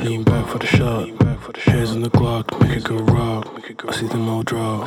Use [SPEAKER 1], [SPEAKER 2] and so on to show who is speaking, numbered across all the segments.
[SPEAKER 1] Lean back for the shot. Hands on the Glock, make it go rock. I see them all draw.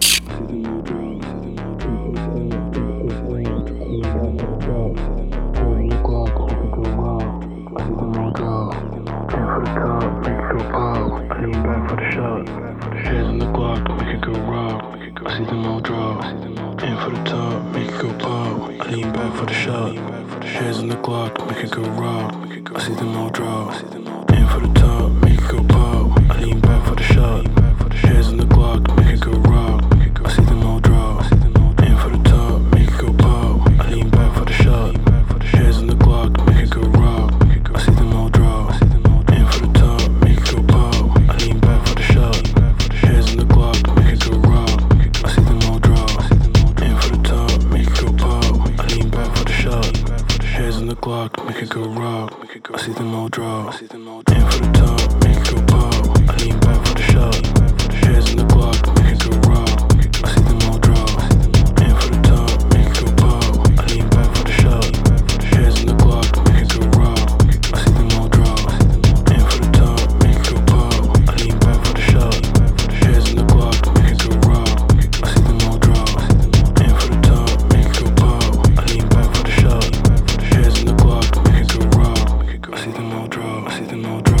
[SPEAKER 2] See them all
[SPEAKER 3] drop.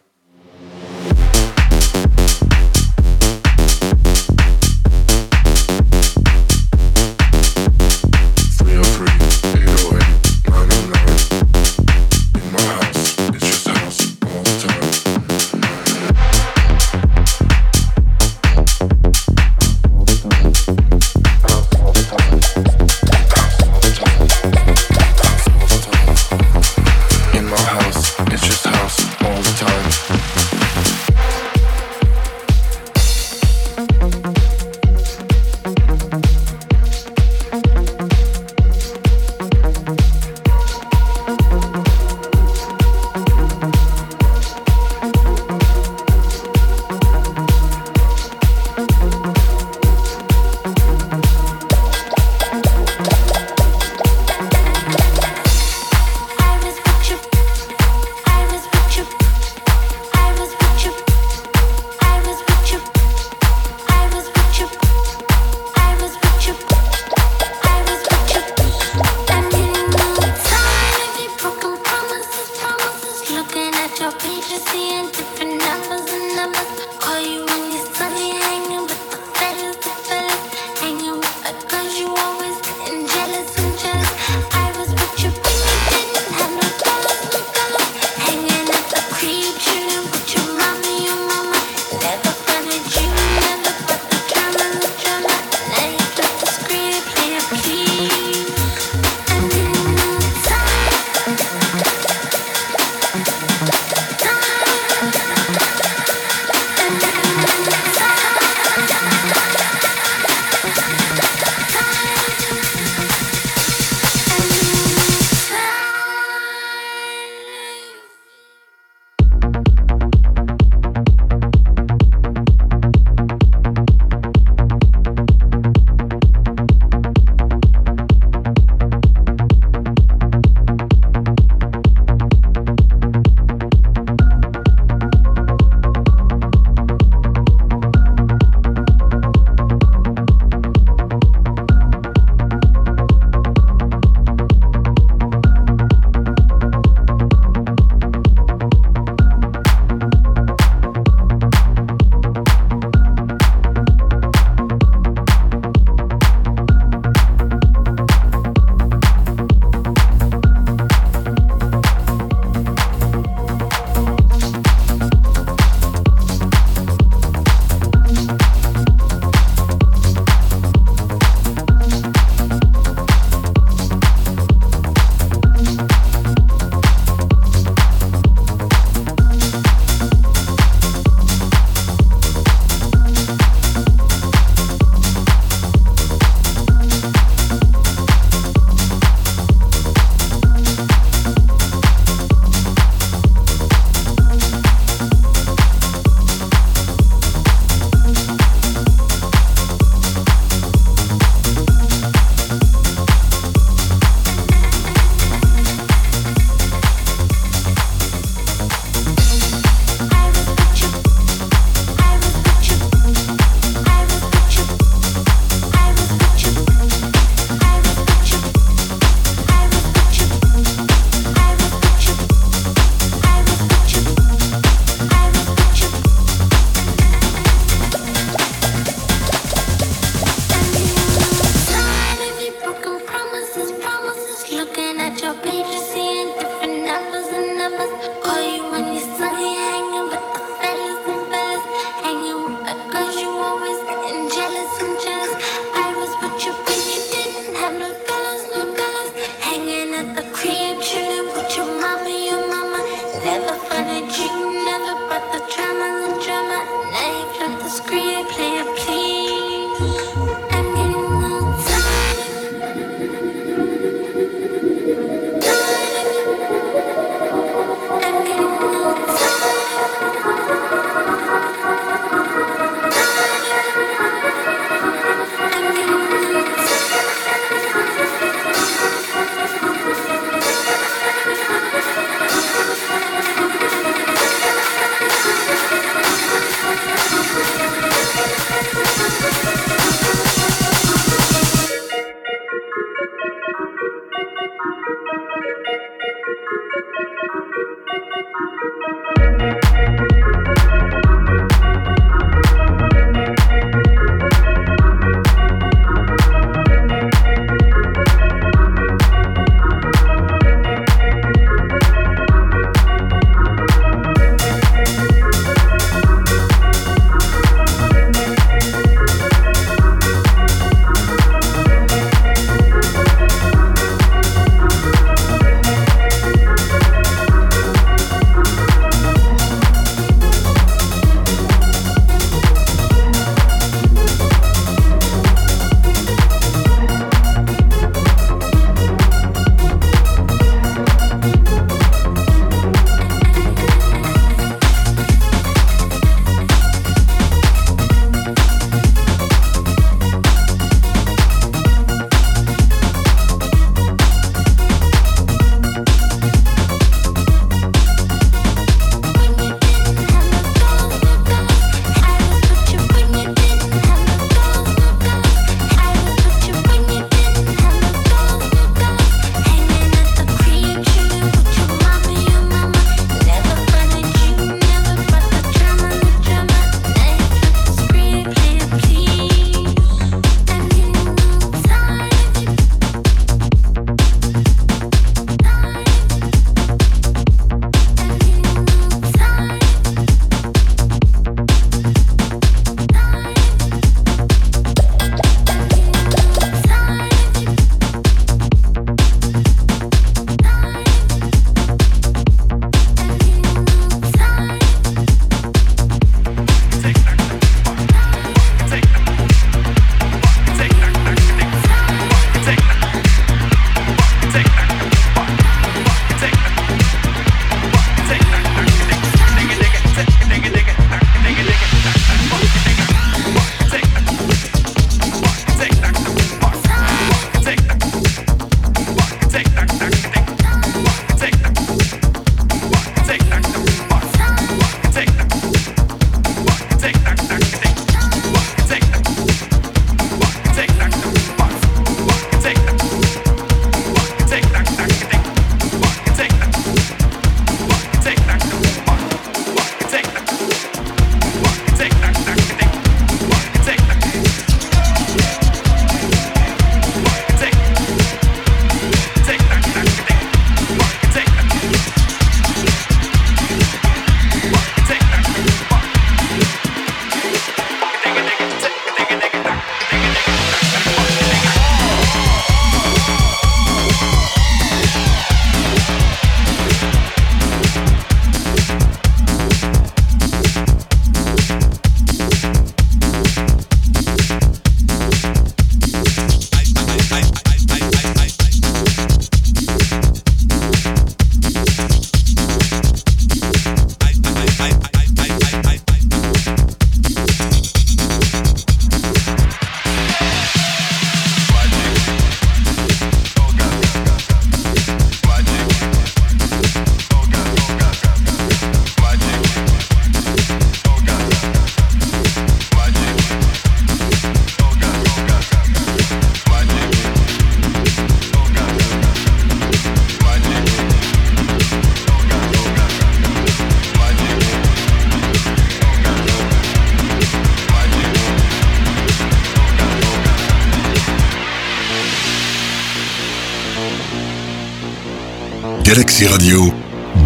[SPEAKER 3] Radio,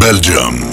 [SPEAKER 3] Belgium.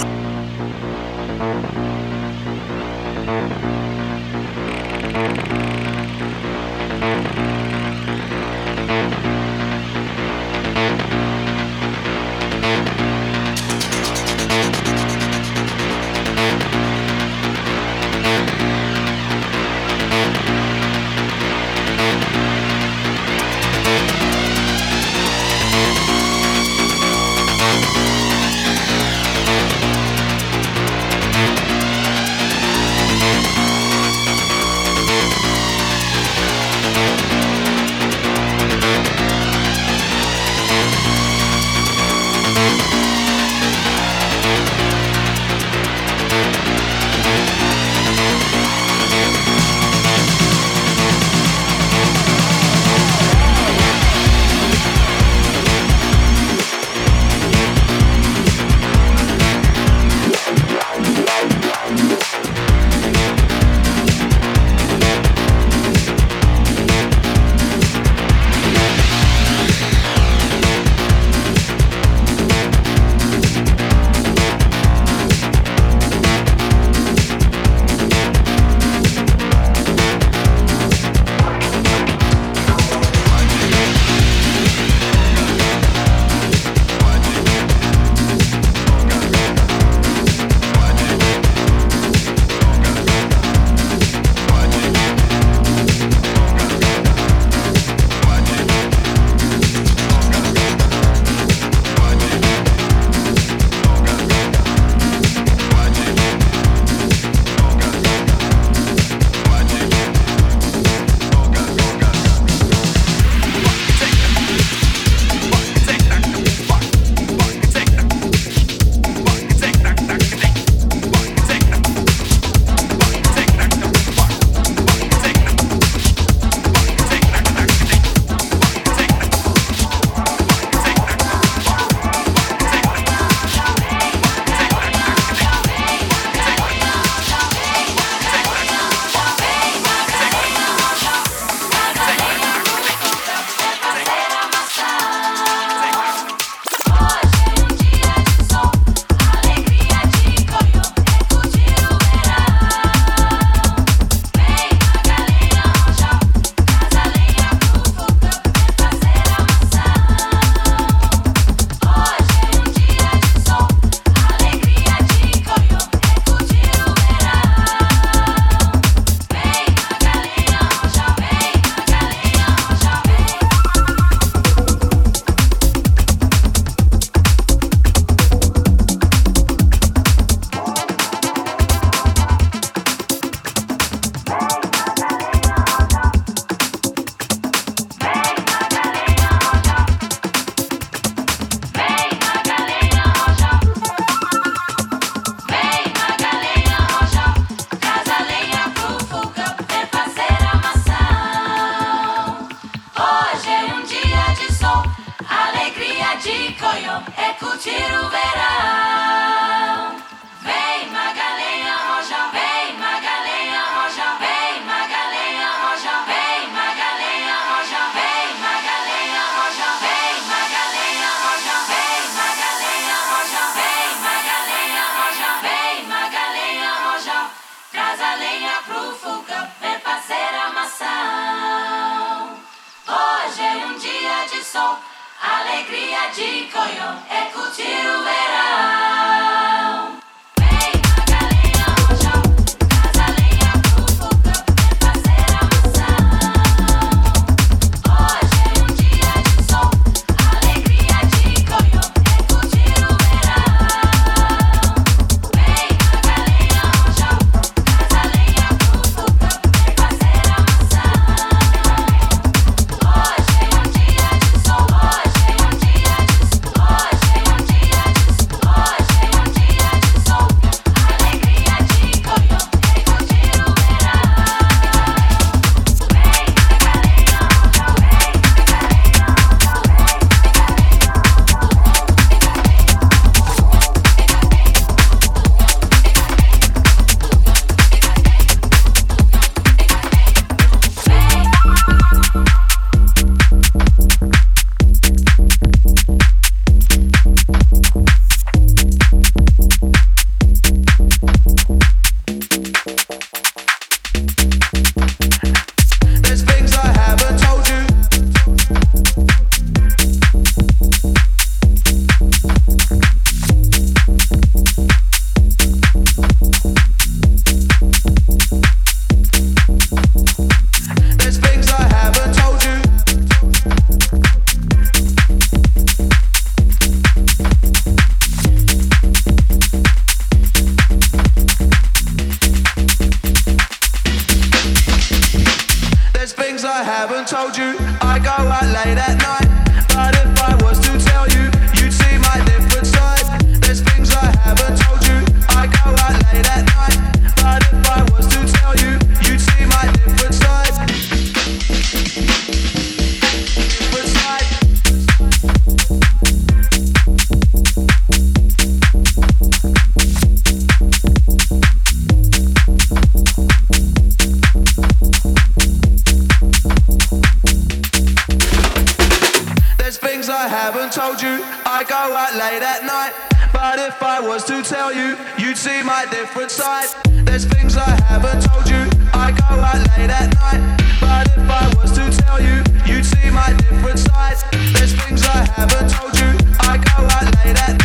[SPEAKER 4] There's things I haven't told you. I go out late at night. But if I was to tell you, you'd see my different side. There's things I haven't told you. I go out late at night. But if I was to tell you, you'd see my different side. There's things I haven't told you. I go out late at night.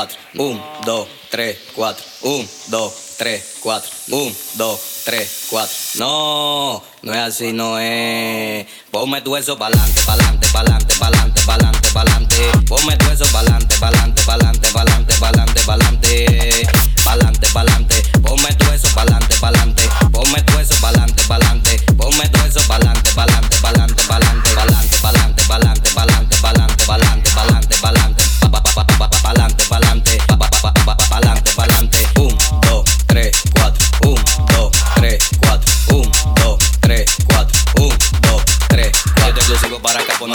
[SPEAKER 5] 4. 1, 2, 3, 4. 1, 2, 3, 4. 1, 2, 3, 4. No, no es así, no es. Ponme tu eso pa'lante, pa'lante, pa'lante, pa'lante, pa'lante, pa'lante. Ponme tu eso pa'lante, pa'lante, pa'lante, pa'lante, pa'lante, pa'lante. Pa'lante, pa'lante. Ponme tu eso pa'lante, pa'lante. Ponme tu eso pa'lante, pa'lante. Ponme tu eso pa'lante, pa'lante, pa'lante, pa'lante, pa'lante, pa'lante, pa'lante, pa'lante, pa'lante, pa'lante, pa'lante pa'lante, pa'lante, pa'lante, pa'lante, pa'lante, pa'lante,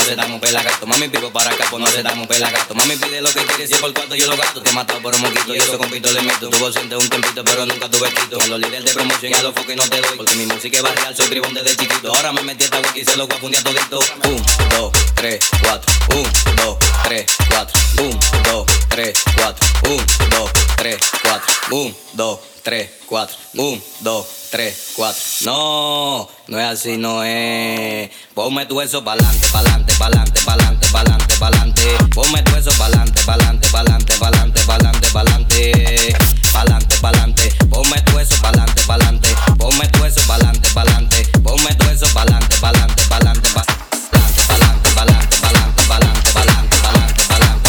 [SPEAKER 5] se damos pelagato. Mami, pico para acá, pues no se damos pelagato. Mami, pide lo que quieres, si es por cuarto yo lo gasto. Te he matado por un moquito y eso compito le meto. Tuvo siente un tempito, pero nunca tuve quito. A los líderes de promoción y a los foques no te doy. Porque mi música es barrial, soy bribón desde chiquito. Ahora me metí esta wiki y se lo voy a fundir todito. Un, dos, tres, cuatro. Un, dos, tres, cuatro. Un, dos, 3, 4, 1, 2, 3, 4, 1, 2, 3, 4, 1, 2, 3, 4. No, no es así, no es. Ponme tu eso pa'lante, pa'lante, pa'lante, pa'lante, pa'lante, pa'lante. Ponme tu eso pa'lante, pa'lante, pa'lante, pa'lante, pa'lante, pa'lante. Pa'lante, pa'lante. Ponme tu eso pa'lante, pa'lante. Ponme tu eso pa'lante, pa'lante. Ponme tu eso pa'lante, pa'lante, pa'lante, pa'lante,
[SPEAKER 6] pa'lante, pa'lante, pa'lante, pa'lante, pa'lante, pa'lante.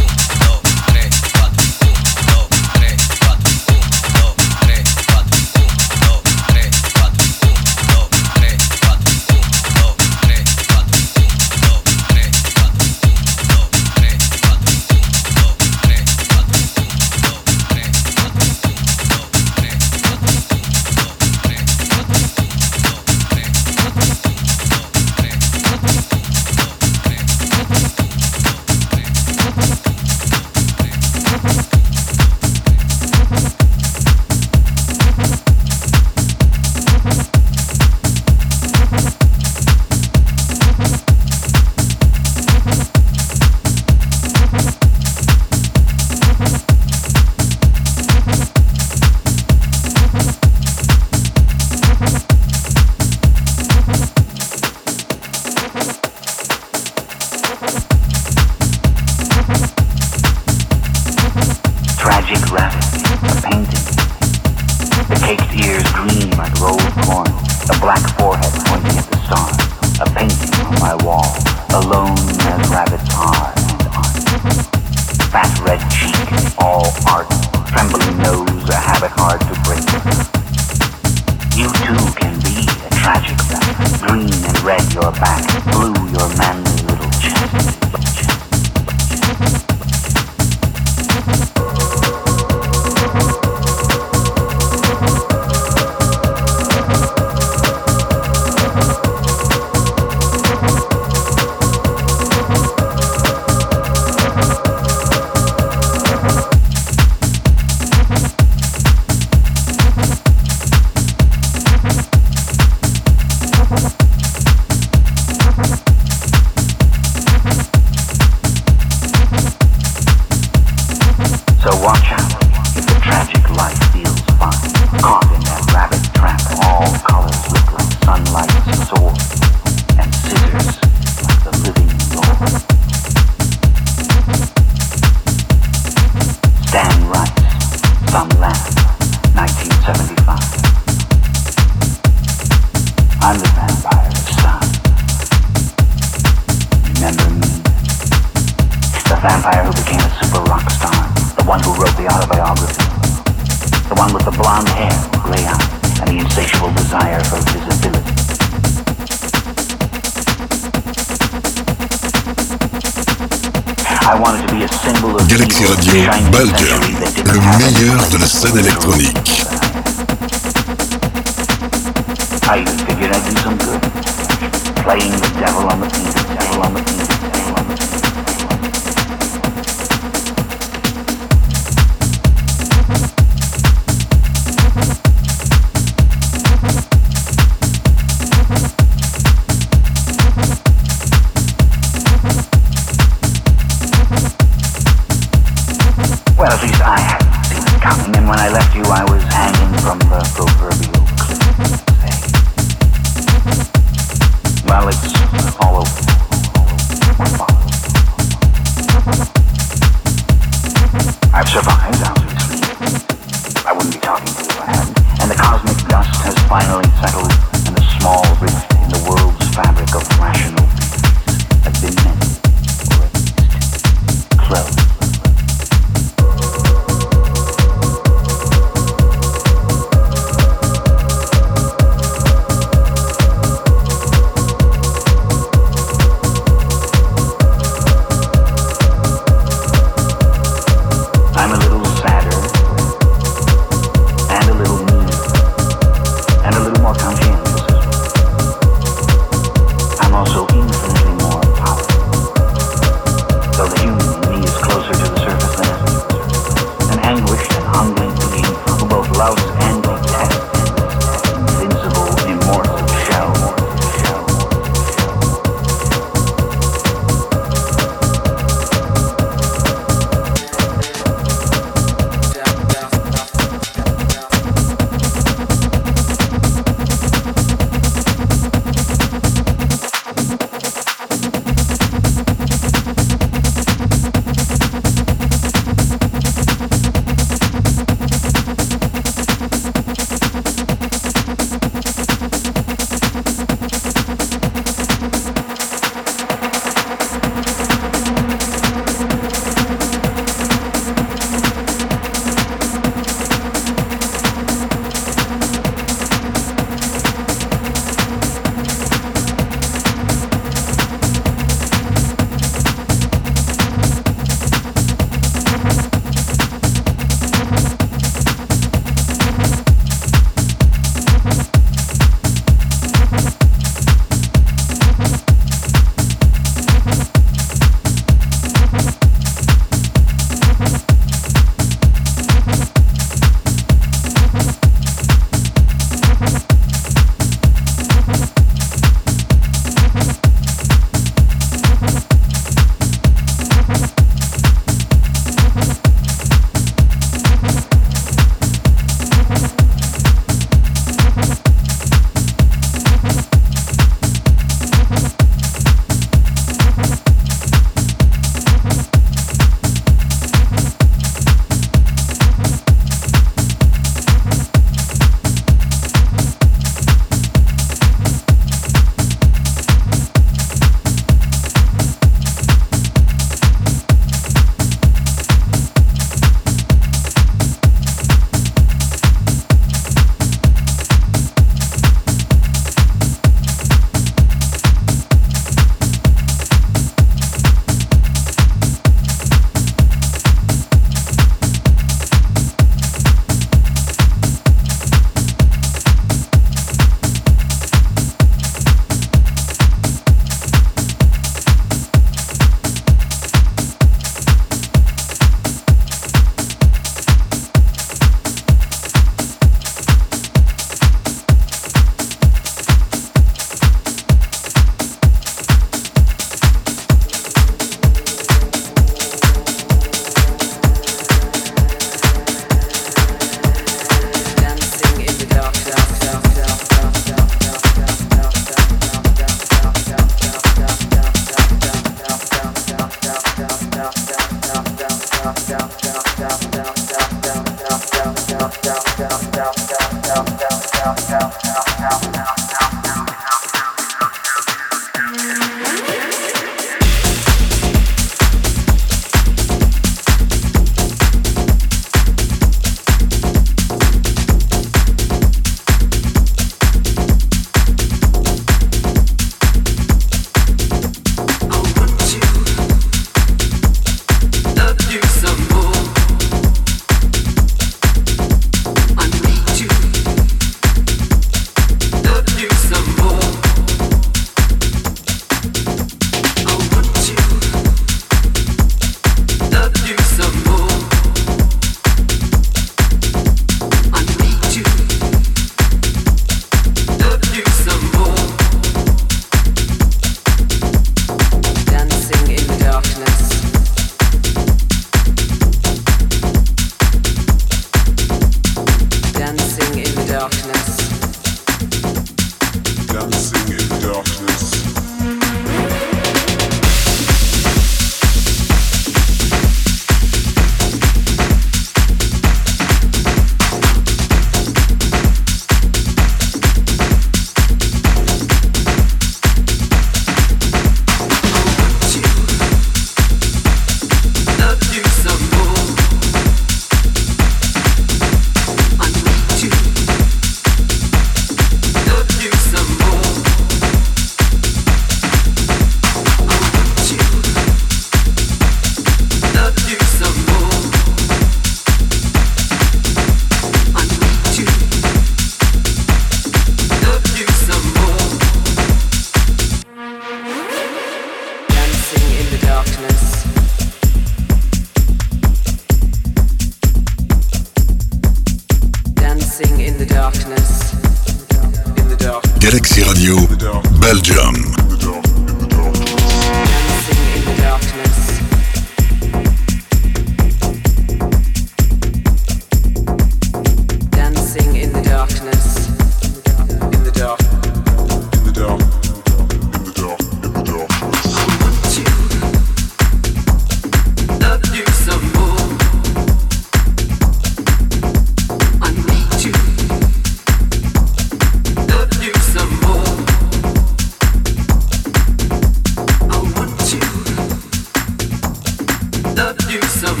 [SPEAKER 6] you
[SPEAKER 7] so